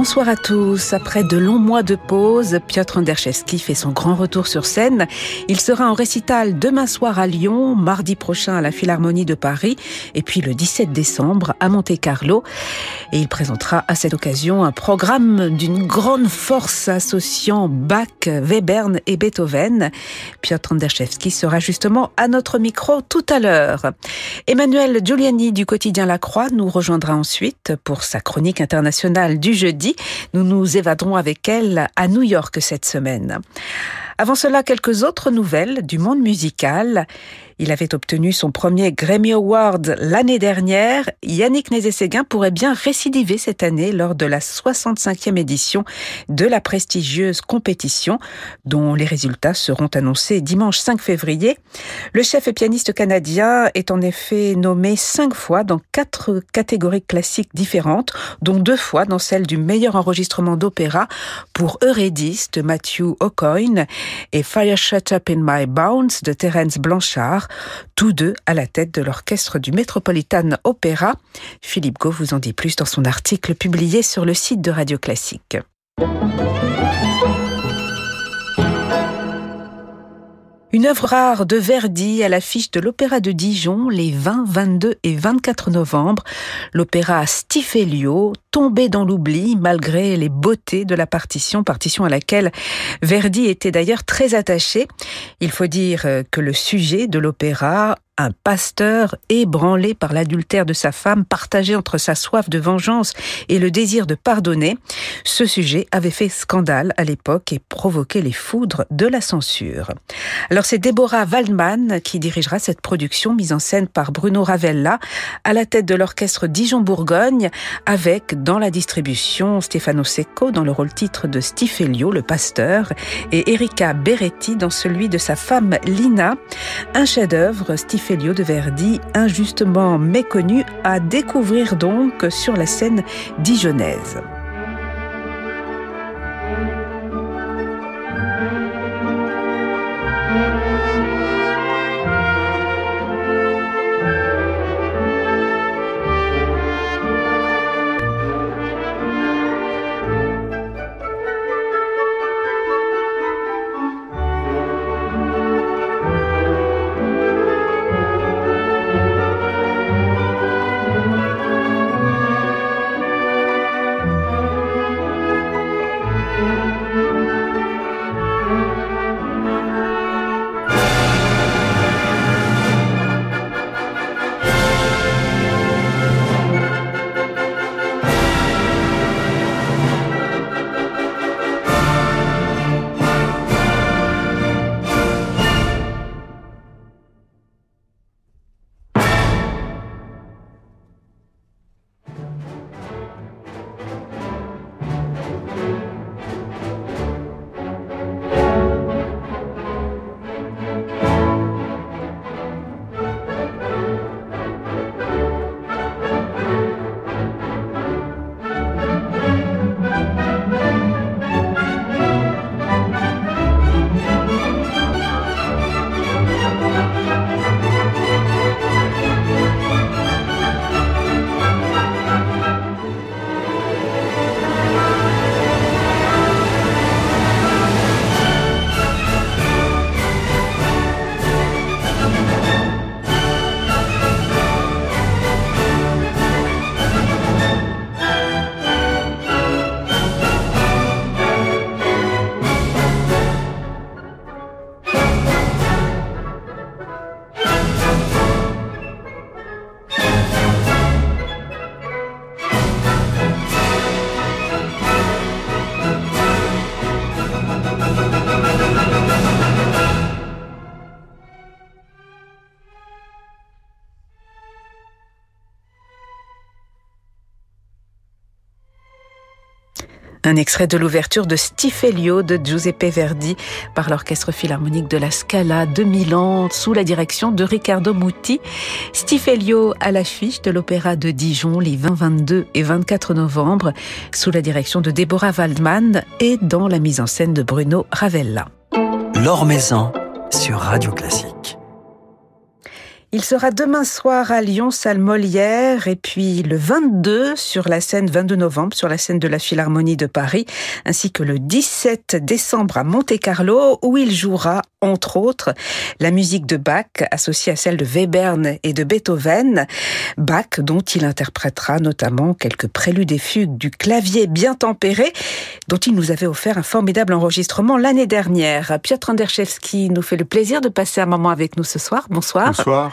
Bonsoir à tous. Après de longs mois de pause, Piotr Anderchevski fait son grand retour sur scène. Il sera en récital demain soir à Lyon, mardi prochain à la Philharmonie de Paris et puis le 17 décembre à Monte-Carlo. Et il présentera à cette occasion un programme d'une grande force associant Bach, Webern et Beethoven. Piotr Anderchevski sera justement à notre micro tout à l'heure. Emmanuel Giuliani du quotidien La Croix nous rejoindra ensuite pour sa chronique internationale du jeudi nous nous évaderons avec elle à New York cette semaine. Avant cela, quelques autres nouvelles du monde musical. Il avait obtenu son premier Grammy Award l'année dernière. Yannick Nézet-Séguin pourrait bien récidiver cette année lors de la 65e édition de la prestigieuse compétition dont les résultats seront annoncés dimanche 5 février. Le chef et pianiste canadien est en effet nommé cinq fois dans quatre catégories classiques différentes, dont deux fois dans celle du meilleur enregistrement d'opéra pour Eurydice de Matthew O'Coin et Fire Shut Up in My Bones de Terence Blanchard tous deux à la tête de l'orchestre du Metropolitan Opera. Philippe Gau vous en dit plus dans son article publié sur le site de Radio Classique. Une œuvre rare de Verdi à l'affiche de l'Opéra de Dijon les 20, 22 et 24 novembre. L'opéra Stifelio, tombé dans l'oubli malgré les beautés de la partition, partition à laquelle Verdi était d'ailleurs très attaché. Il faut dire que le sujet de l'opéra un pasteur ébranlé par l'adultère de sa femme, partagé entre sa soif de vengeance et le désir de pardonner. Ce sujet avait fait scandale à l'époque et provoqué les foudres de la censure. Alors c'est Deborah Waldman qui dirigera cette production mise en scène par Bruno Ravella à la tête de l'orchestre Dijon-Bourgogne avec dans la distribution Stefano Secco dans le rôle titre de Stifelio, le pasteur, et Erika Beretti dans celui de sa femme Lina. Un chef-d'œuvre, Stifelio de Verdi, injustement méconnu, à découvrir donc sur la scène dijonnaise. Un extrait de l'ouverture de Stifelio de Giuseppe Verdi par l'Orchestre Philharmonique de la Scala de Milan sous la direction de Riccardo Muti. Stifelio à l'affiche de l'Opéra de Dijon les 20, 22 et 24 novembre sous la direction de Deborah Waldman et dans la mise en scène de Bruno Ravella. Laure Maison sur Radio Classique. Il sera demain soir à Lyon, salle Molière, et puis le 22 sur la scène, 22 novembre, sur la scène de la Philharmonie de Paris, ainsi que le 17 décembre à Monte-Carlo, où il jouera, entre autres, la musique de Bach, associée à celle de Webern et de Beethoven. Bach, dont il interprétera notamment quelques préludes et fugues du clavier bien tempéré, dont il nous avait offert un formidable enregistrement l'année dernière. Piotr Anderszewski nous fait le plaisir de passer un moment avec nous ce soir. Bonsoir. Bonsoir.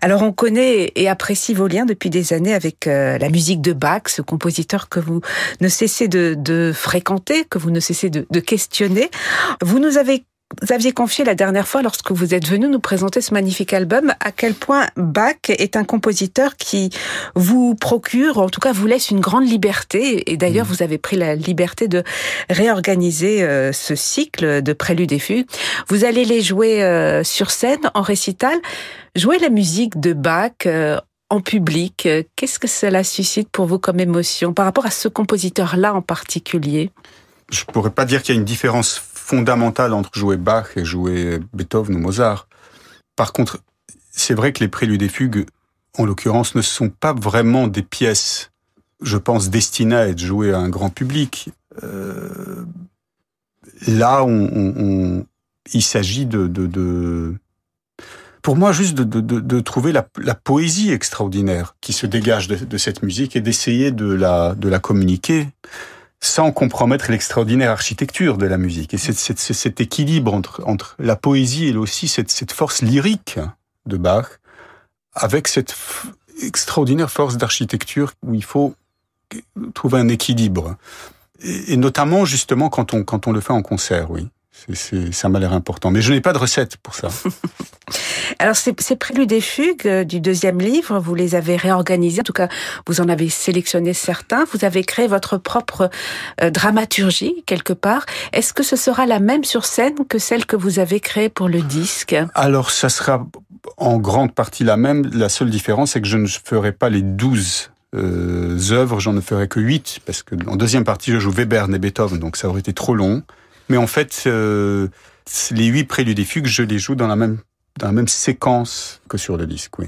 Alors on connaît et apprécie vos liens depuis des années avec euh, la musique de Bach, ce compositeur que vous ne cessez de, de fréquenter, que vous ne cessez de, de questionner. Vous nous avez aviez confié la dernière fois, lorsque vous êtes venu nous présenter ce magnifique album, à quel point Bach est un compositeur qui vous procure, en tout cas vous laisse une grande liberté. Et d'ailleurs, vous avez pris la liberté de réorganiser euh, ce cycle de préludes et fugues. Vous allez les jouer euh, sur scène, en récital. Jouer la musique de Bach euh, en public, qu'est-ce que cela suscite pour vous comme émotion par rapport à ce compositeur-là en particulier? Je pourrais pas dire qu'il y a une différence fondamentale entre jouer Bach et jouer Beethoven ou Mozart. Par contre, c'est vrai que les préludes et fugues, en l'occurrence, ne sont pas vraiment des pièces, je pense, destinées à être jouées à un grand public. Euh, là, il s'agit de, pour moi, juste de, trouver la, la, poésie extraordinaire qui se dégage de cette musique et d'essayer de la, de la communiquer sans compromettre l'extraordinaire architecture de la musique. Et c'est cet équilibre entre, la poésie et aussi cette, force lyrique de Bach, avec cette extraordinaire force d'architecture où il faut trouver un équilibre. Et, notamment, justement, quand on le fait en concert, oui. C'est, ça m'a l'air important. Mais je n'ai pas de recette pour ça. Alors, ces, ces préludes et fugues euh, du deuxième livre, vous les avez réorganisés. En tout cas, vous en avez sélectionné certains. Vous avez créé votre propre euh, dramaturgie, quelque part. Est-ce que ce sera la même sur scène que celle que vous avez créée pour le disque? Alors, ça sera en grande partie la même. La seule différence, c'est que je ne ferai pas les douze euh, œuvres, j'en ne ferai que huit, parce que en deuxième partie, je joue Weber et Beethoven, donc ça aurait été trop long. Mais en fait, euh, les huit préludes et fugues, je les joue dans la même dans la même séquence que sur le disque, oui.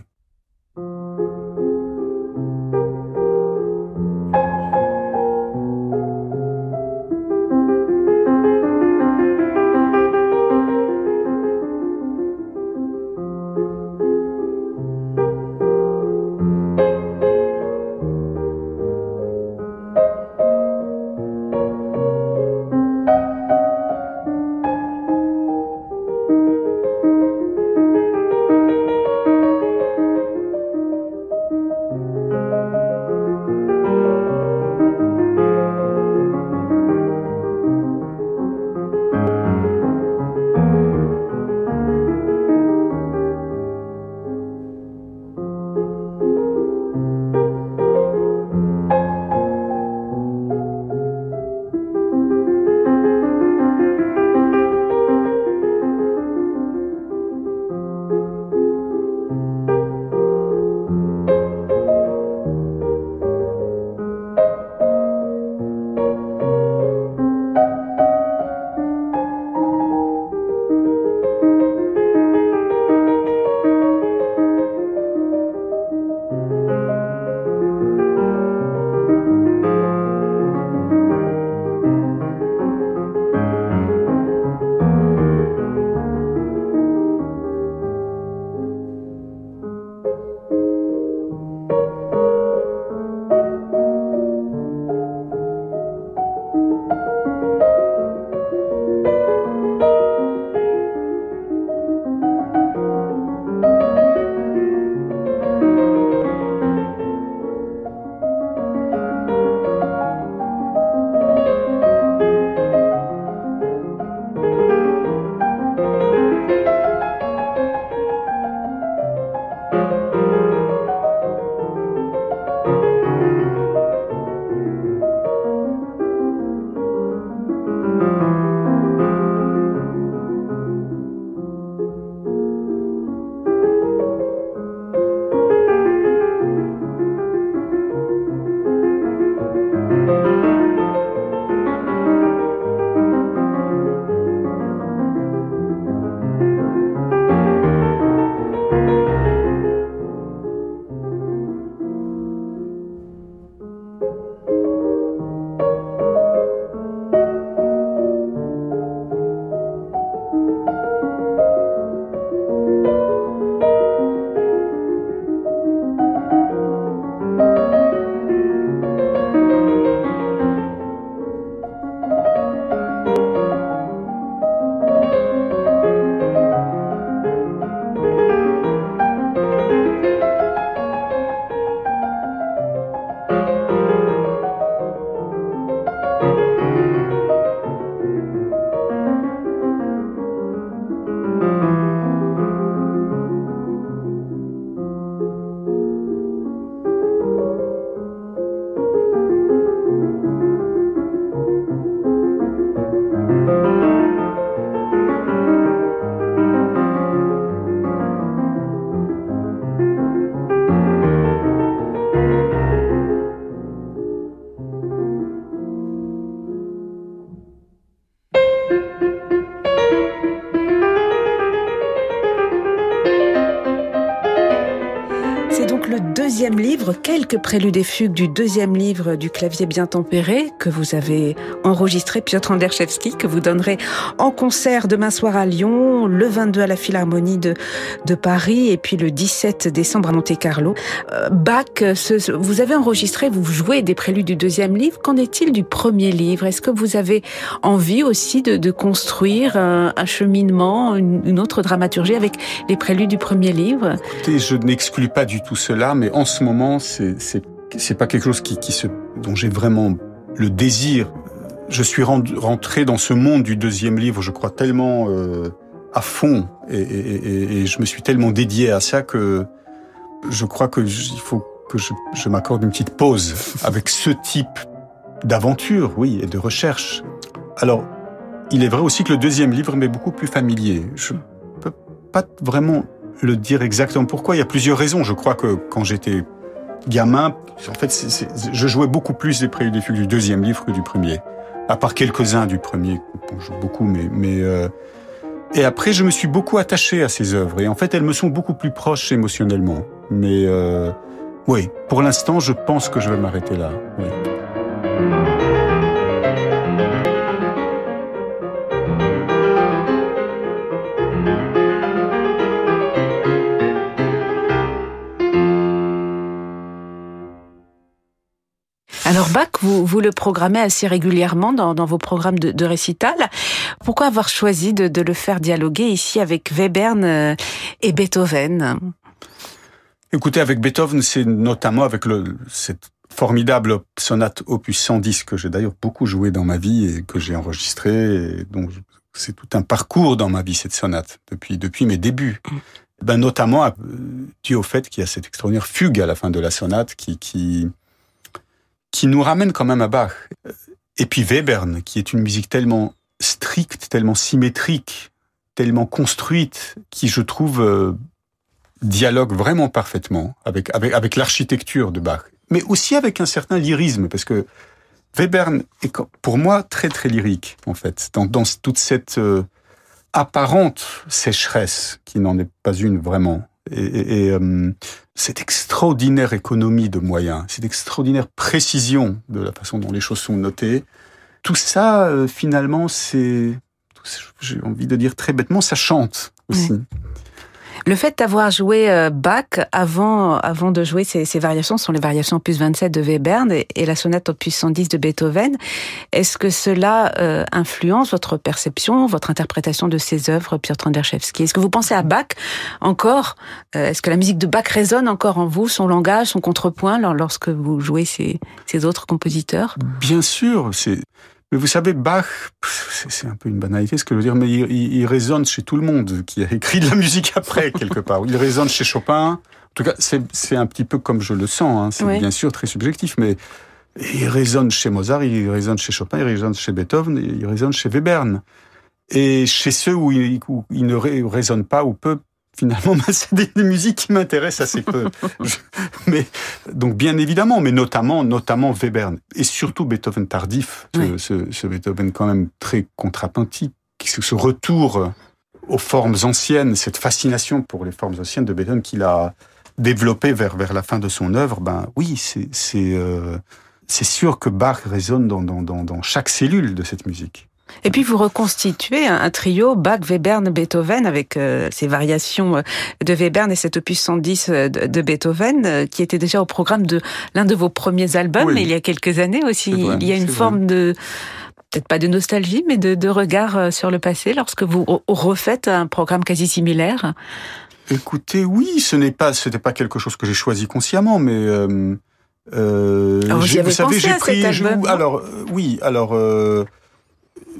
Deuxième livre, quelques préludes et fugues du deuxième livre du clavier bien tempéré que vous avez enregistré, Piotr Anderchevski, que vous donnerez en concert demain soir à Lyon, le 22 à la Philharmonie de, de Paris et puis le 17 décembre à Monte-Carlo. Euh, Bach, vous avez enregistré, vous jouez des préludes du deuxième livre. Qu'en est-il du premier livre? Est-ce que vous avez envie aussi de, construire un, cheminement, une, une, autre dramaturgie avec les préludes du premier livre? Écoutez, je n'exclus pas du tout cela, mais en ce moment, c'est pas quelque chose qui, qui se dont j'ai vraiment le désir. Je suis rentré dans ce monde du deuxième livre, je crois tellement euh, à fond, et, et, et, je me suis tellement dédié à ça que je crois que il faut que je, je m'accorde une petite pause avec ce type d'aventure, oui, et de recherche. Alors, il est vrai aussi que le deuxième livre m'est beaucoup plus familier. Je peux pas vraiment le dire exactement pourquoi. Il y a plusieurs raisons. Je crois que quand j'étais gamin, en fait, je jouais beaucoup plus des préludes fugues du deuxième livre que du premier. À part quelques-uns du premier, je joue beaucoup, mais mais euh... et après, je me suis beaucoup attaché à ces œuvres et en fait, elles me sont beaucoup plus proches émotionnellement. Mais euh... oui, pour l'instant, je pense que je vais m'arrêter là. Oui. Bach, vous, vous le programmez assez régulièrement dans, dans vos programmes de, de, récital. Pourquoi avoir choisi de, de, le faire dialoguer ici avec Webern euh, et Beethoven? Écoutez, avec Beethoven, c'est notamment avec le, cette formidable sonate opus 110 que j'ai d'ailleurs beaucoup joué dans ma vie et que j'ai enregistré. donc c'est tout un parcours dans ma vie cette sonate depuis depuis mes débuts. Ben notamment euh, dû au fait qu'il y a cette extraordinaire fugue à la fin de la sonate qui qui qui nous ramène quand même à Bach. Et puis Webern, qui est une musique tellement stricte, tellement symétrique, tellement construite, qui je trouve euh, dialogue vraiment parfaitement avec, avec, l'architecture de Bach, mais aussi avec un certain lyrisme, parce que Webern est pour moi très très lyrique, en fait, dans, dans toute cette euh, apparente sécheresse, qui n'en est pas une vraiment. Et, euh, cette extraordinaire économie de moyens, cette extraordinaire précision de la façon dont les choses sont notées, tout ça, euh, finalement, c'est, j'ai envie de dire très bêtement, ça chante aussi. Le fait d'avoir joué euh, Bach avant, avant de jouer ces, ces, variations, sont les variations opus 27 de Webern et, la sonate opus 110 de Beethoven. Est-ce que cela euh, influence votre perception, votre interprétation de ces œuvres, Piotr Anderchevski Est-ce que vous pensez à Bach encore? Euh, Est-ce que la musique de Bach résonne encore en vous, son langage, son contrepoint, lorsque vous jouez ces, ces autres compositeurs? Bien sûr, c'est mais vous savez, Bach, c'est un peu une banalité ce que je veux dire, mais il, il, il, résonne chez tout le monde qui a écrit de la musique après, quelque part. Il résonne chez Chopin. En tout cas, c'est un petit peu comme je le sens. Hein. C'est oui. bien sûr très subjectif, mais il résonne chez Mozart, il résonne chez Chopin, il résonne chez Beethoven, il résonne chez Webern. Et chez ceux où il, où il ne résonne pas ou peu, finalement, c'est des, des, musiques qui m'intéressent assez peu. mais donc bien évidemment, mais notamment, notamment Webern et surtout Beethoven tardif, oui. ce, ce, Beethoven quand même très contrapuntique, ce retour aux formes anciennes, cette fascination pour les formes anciennes de Beethoven qu'il a développé vers vers la fin de son œuvre. Ben oui, c'est c'est euh, c'est sûr que Bach résonne dans, dans, dans, dans chaque cellule de cette musique. Et puis vous reconstituez un, trio Bach, Webern, Beethoven avec euh, ces variations euh, de Webern et cet opus 110 euh, de, de Beethoven euh, qui était déjà au programme de l'un de vos premiers albums oui. il y a quelques années aussi. Vrai, il y a une forme vrai. de peut-être pas de nostalgie mais de, de, regard sur le passé lorsque vous refaites un programme quasi similaire. Écoutez, oui, ce n'est pas quelque chose que j'ai choisi consciemment mais euh, euh, alors, vous, vous savez, j'ai pris. Je, alors, oui, alors,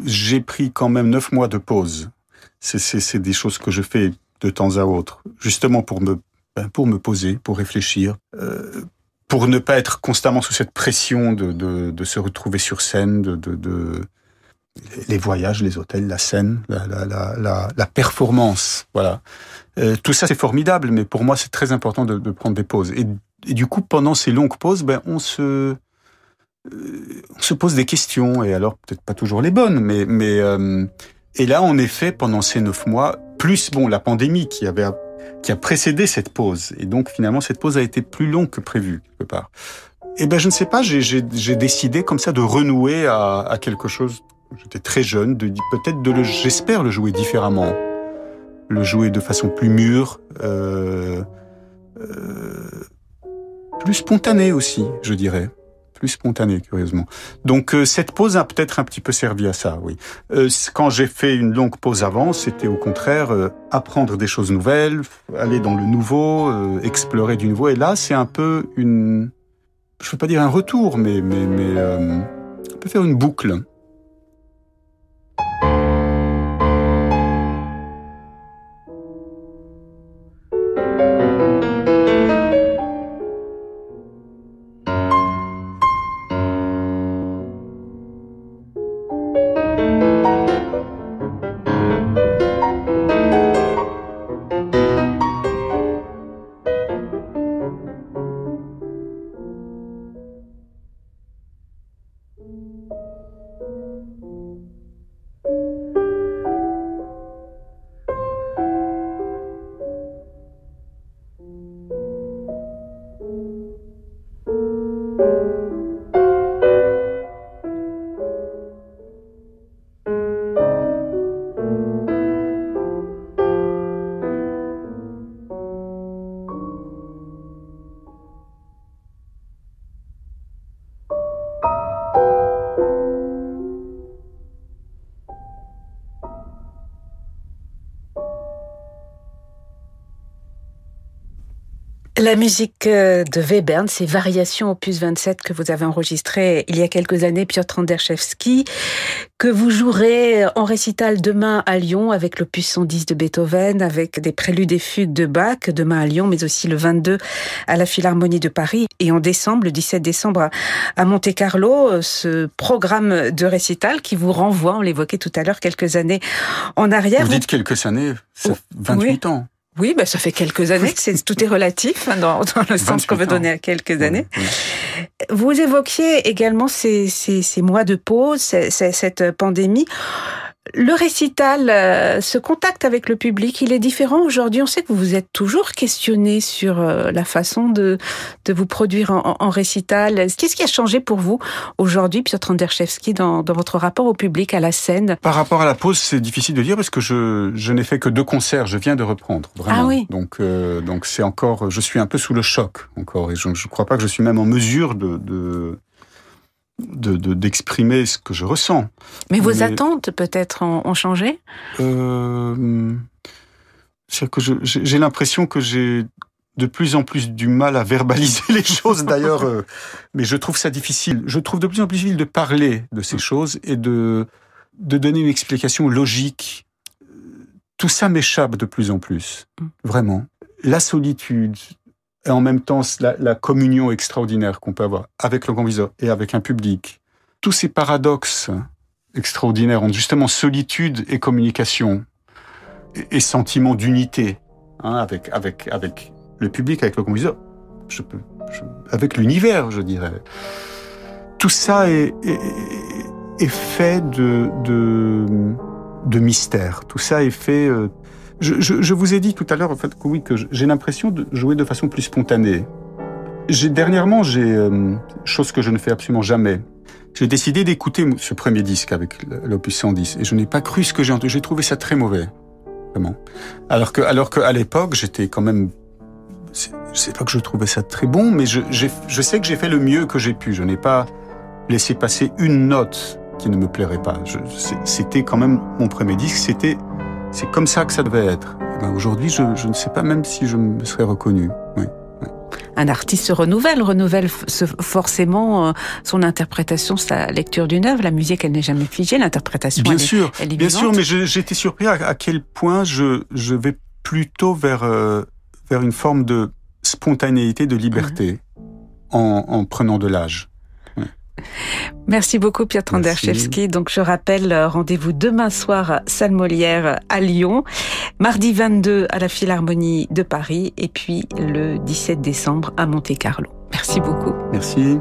j'ai pris quand même neuf mois de pause. C'est des choses que je fais de temps à autre, justement pour me, ben, pour me poser, pour réfléchir, euh, pour ne pas être constamment sous cette pression de, de, se retrouver sur scène, de, de, les voyages, les hôtels, la scène, la, performance. Voilà. Euh, tout ça, c'est formidable, mais pour moi, c'est très important de, de, prendre des pauses. Et, et, du coup, pendant ces longues pauses, ben, on se on se pose des questions, et alors peut-être pas toujours les bonnes, mais, mais euh, et là, en effet, pendant ces neuf mois, plus bon la pandémie qui avait qui a précédé cette pause. Et donc finalement, cette pause a été plus longue que prévu quelque part. Eh ben, je ne sais pas. J'ai décidé comme ça de renouer à, quelque chose. J'étais très jeune, de peut-être de le, j'espère le jouer différemment, le jouer de façon plus mûre, euh, euh, plus spontanée aussi, je dirais plus spontané, curieusement. Donc euh, cette pause a peut-être un petit peu servi à ça, oui. Euh, quand j'ai fait une longue pause avant, c'était au contraire euh, apprendre des choses nouvelles, aller dans le nouveau, explorer du nouveau. Et là, c'est un peu une, je veux pas dire un retour, mais mais mais on peut faire une boucle. La musique euh, de Webern, c'est Variations opus 27 que vous avez enregistré il y a quelques années, Piotr Anderszewski, que vous jouerez en récital demain à Lyon avec l'opus 110 de Beethoven, avec des préludes et fugues de Bach demain à Lyon, mais aussi le 22 à la Philharmonie de Paris et en décembre, le 17 décembre à Monte Carlo, euh, ce programme de récital qui vous renvoie, on l'évoquait tout à l'heure, quelques années en arrière. Vous dites quelques années, c'est 28 ans. Oui, bah, ça fait quelques années que c'est, tout est relatif hein, dans, dans, le sens qu'on veut donner à quelques années. Vous évoquiez également ces, ces, ces mois de pause, cette pandémie. Le récital, euh, ce contact avec le public, il est différent aujourd'hui. On sait que vous vous êtes toujours questionné sur euh, la façon de, de vous produire en, en récital. Qu'est-ce qui a changé pour vous aujourd'hui, Piotr Anderszewski, dans, dans votre rapport au public, à la scène? Par rapport à la pause, c'est difficile de dire parce que je, je n'ai fait que deux concerts. Je viens de reprendre, vraiment. Ah oui. Donc, euh, donc c'est encore, je suis un peu sous le choc encore, et je ne crois pas que je suis même en mesure de, de d'exprimer de, ce que je ressens. Mais vos attentes peut-être ont, changé? Euh, C'est que j'ai l'impression que j'ai de plus en plus du mal à verbaliser les choses d'ailleurs, euh, mais je trouve ça difficile. Je trouve de plus en plus difficile de parler de ces choses et de, de donner une explication logique. Tout ça m'échappe de plus en plus, mm. vraiment. La solitude, et en même temps la, communion extraordinaire qu'on peut avoir avec le compositeur et avec un public. Tous ces paradoxes extraordinaires entre justement solitude et communication et, sentiment d'unité hein, avec avec avec le public, avec le compositeur, je avec l'univers, je dirais. Tout ça est fait de, de de mystère. Tout ça est fait euh, je, je, je, vous ai dit tout à l'heure en fait que oui que j'ai l'impression de jouer de façon plus spontanée. J'ai dernièrement j'ai euh, chose que je ne fais absolument jamais. J'ai décidé d'écouter ce premier disque avec l'opus 110 et je n'ai pas cru ce que j'ai entendu. J'ai trouvé ça très mauvais, vraiment. Alors que alors que à l'époque j'étais quand même je sais pas que je trouvais ça très bon, mais je, je sais que j'ai fait le mieux que j'ai pu. Je n'ai pas laissé passer une note qui ne me plairait pas. C'était quand même mon premier disque. C'était c'est comme ça que ça devait être. Eh ben Aujourd'hui, je, je, ne sais pas même si je me serais reconnu. Oui, oui. Un artiste se renouvelle, renouvelle forcément euh, son interprétation, sa lecture d'une œuvre. La musique, elle n'est jamais figée. L'interprétation, bien elle sûr, est, elle est bien sûr. Mais j'étais surpris à, à, quel point je, je vais plutôt vers euh, vers une forme de spontanéité, de liberté, mmh. en, en prenant de l'âge. Merci beaucoup Piotr Anderszewski. Donc je rappelle, euh, rendez-vous demain soir à Salle Molière à Lyon, mardi 22 à la Philharmonie de Paris et puis le 17 décembre à Monte-Carlo. Merci beaucoup. Merci.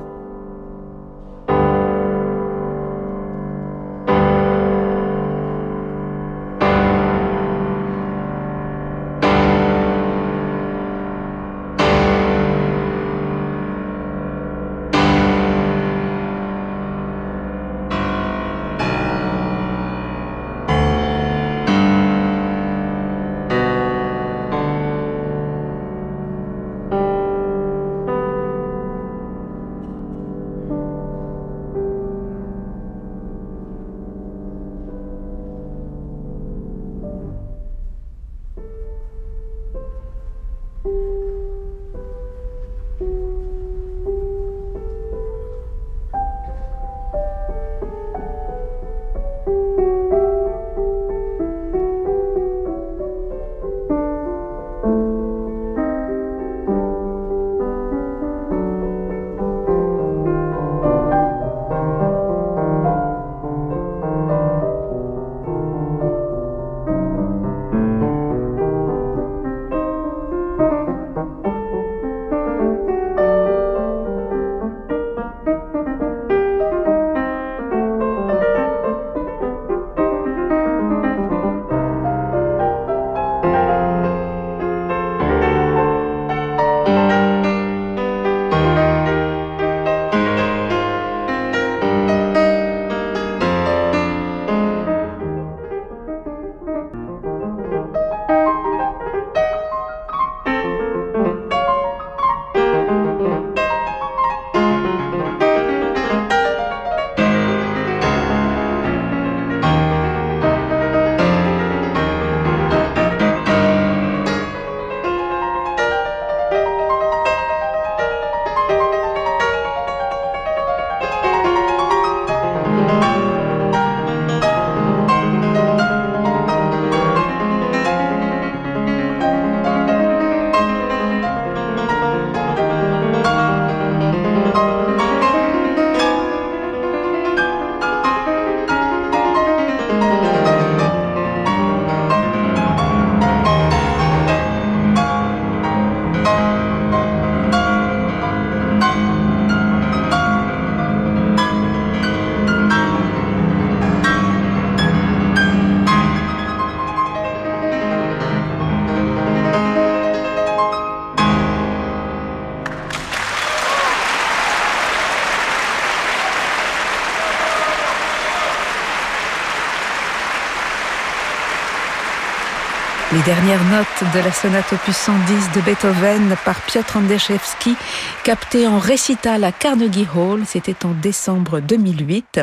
Les dernières notes de la sonate opus 110 de Beethoven par Piotr Andrzejewski, captée en récital à Carnegie Hall, c'était en décembre 2008.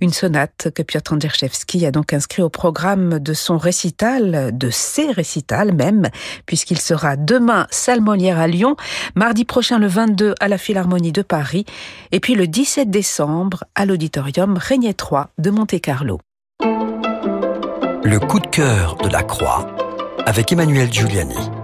Une sonate que Piotr Andrzejewski a donc inscrit au programme de son récital, de ses récitals même, puisqu'il sera demain salle Molière à Lyon, mardi prochain le 22 à la Philharmonie de Paris, et puis le 17 décembre à l'auditorium Régnier 3 de Monte-Carlo. Le coup de cœur de la Croix avec Emmanuel Giuliani.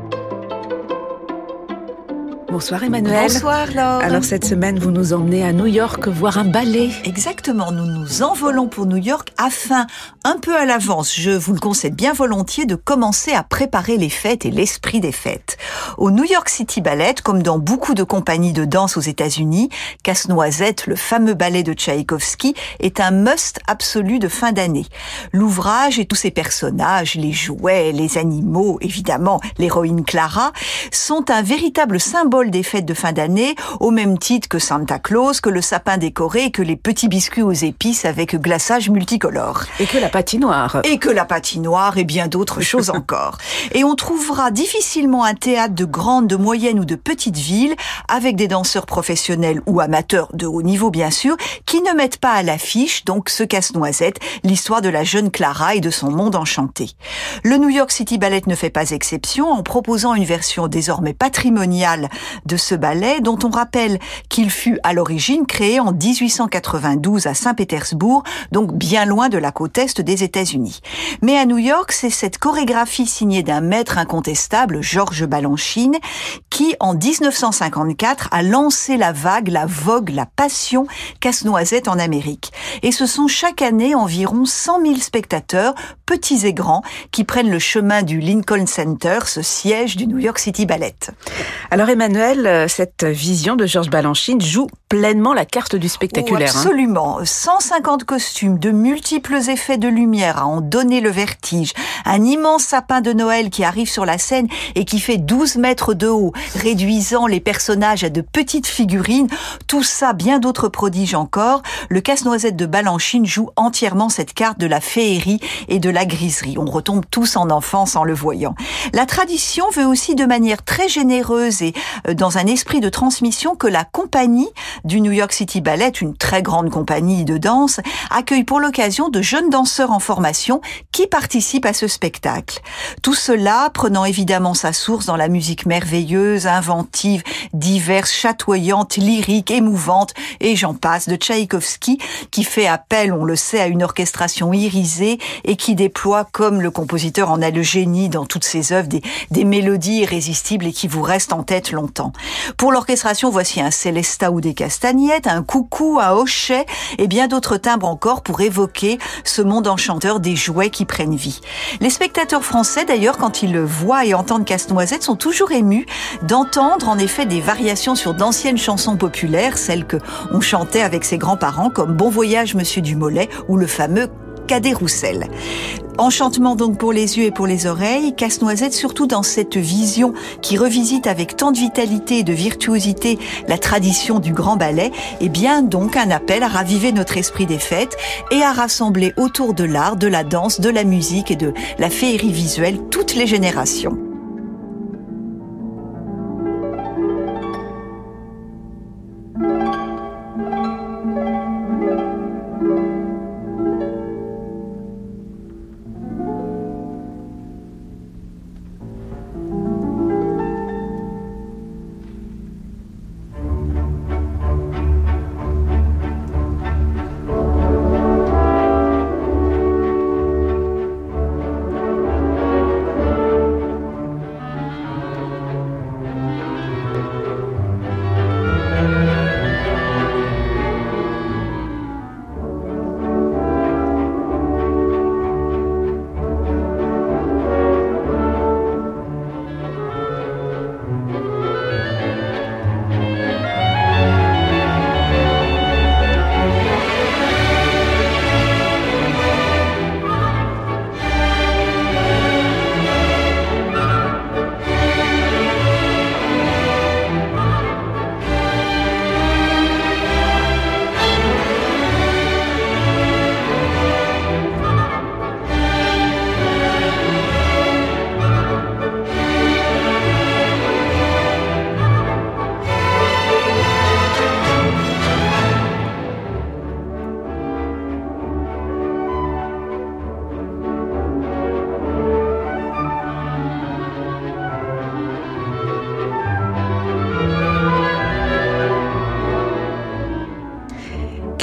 Bonsoir Emmanuel. Bonsoir Laure. Alors cette semaine, vous nous emmenez à New York voir un ballet. Exactement, nous nous envolons pour New York afin, un peu à l'avance, je vous le concède bien volontiers, de commencer à préparer les fêtes et l'esprit des fêtes. Au New York City Ballet, comme dans beaucoup de compagnies de danse aux États-Unis, Casse-Noisette, le fameux ballet de Tchaïkovski, est un must absolu de fin d'année. L'ouvrage et tous ses personnages, les jouets, les animaux, évidemment l'héroïne Clara, sont un véritable symbole des fêtes de fin d'année, au même titre que Santa Claus, que le sapin décoré, que les petits biscuits aux épices avec glaçage multicolore. Et que la patinoire. Et que la patinoire et bien d'autres choses encore. Et on trouvera difficilement un théâtre de grande, de moyenne ou de petite ville, avec des danseurs professionnels ou amateurs de haut niveau bien sûr, qui ne mettent pas à l'affiche, donc ce casse-noisette, l'histoire de la jeune Clara et de son monde enchanté. Le New York City Ballet ne fait pas exception en proposant une version désormais patrimoniale de ce ballet dont on rappelle qu'il fut à l'origine créé en 1892 à Saint-Pétersbourg, donc bien loin de la côte est des États-Unis. Mais à New York, c'est cette chorégraphie signée d'un maître incontestable, Georges Balanchine, qui en 1954 a lancé la vague, la vogue, la passion casse-noisette en Amérique. Et ce sont chaque année environ 100 000 spectateurs, petits et grands, qui prennent le chemin du Lincoln Center, ce siège du New York City Ballet. Euh, cette vision de Georges Balanchine joue pleinement la carte du spectaculaire. Oh, absolument. 150 costumes, de multiples effets de lumière à en donner le vertige. Un immense sapin de Noël qui arrive sur la scène et qui fait 12 mètres de haut, réduisant les personnages à de petites figurines. Tout ça, bien d'autres prodiges encore. Le casse-noisette de Balanchine joue entièrement cette carte de la féerie et de la griserie. On retombe tous en enfance en le voyant. La tradition veut aussi de manière très généreuse et euh, dans un esprit de transmission que la compagnie du New York City Ballet, une très grande compagnie de danse, accueille pour l'occasion de jeunes danseurs en formation qui participent à ce spectacle. Tout cela prenant évidemment sa source dans la musique merveilleuse, inventive, diverse, chatoyante, lyrique, émouvante, et j'en passe, de Tchaïkovski, qui fait appel, on le sait, à une orchestration irisée et qui déploie, comme le compositeur en a le génie dans toutes ses œuvres, des, mélodies irrésistibles et qui vous restent en tête longtemps. Pour l'orchestration, voici un Célesta ou des un coucou, un hochet et bien d'autres timbres encore pour évoquer ce monde enchanteur des jouets qui prennent vie. Les spectateurs français, d'ailleurs, quand ils le voient et entendent Casse-Noisette, sont toujours émus d'entendre en effet des variations sur d'anciennes chansons populaires, celles que on chantait avec ses grands-parents, comme Bon voyage Monsieur Dumollet ou le fameux Cadet Roussel. Enchantement donc pour les yeux et pour les oreilles, Casse-Noisette surtout dans cette vision qui revisite avec tant de vitalité et de virtuosité la tradition du grand ballet, et bien donc un appel à raviver notre esprit des fêtes et à rassembler autour de l'art, de la danse, de la musique et de la féerie visuelle toutes les générations.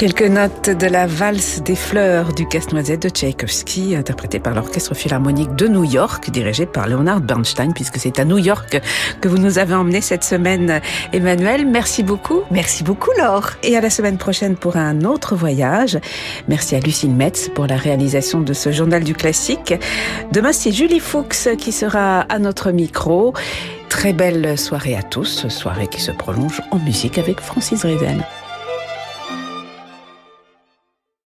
Quelques notes de la valse des fleurs du casse-noisette de Tchaïkovski, interprétée par l'Orchestre Philharmonique de New York, dirigé par Leonard Bernstein, puisque c'est à New York que vous nous avez emmené cette semaine, Emmanuel. Merci beaucoup. Merci beaucoup, Laure. Et à la semaine prochaine pour un autre voyage. Merci à Lucille Metz pour la réalisation de ce journal du classique. Demain, c'est Julie Fuchs qui sera à notre micro. Très belle soirée à tous, soirée qui se prolonge en musique avec Francis Rizel.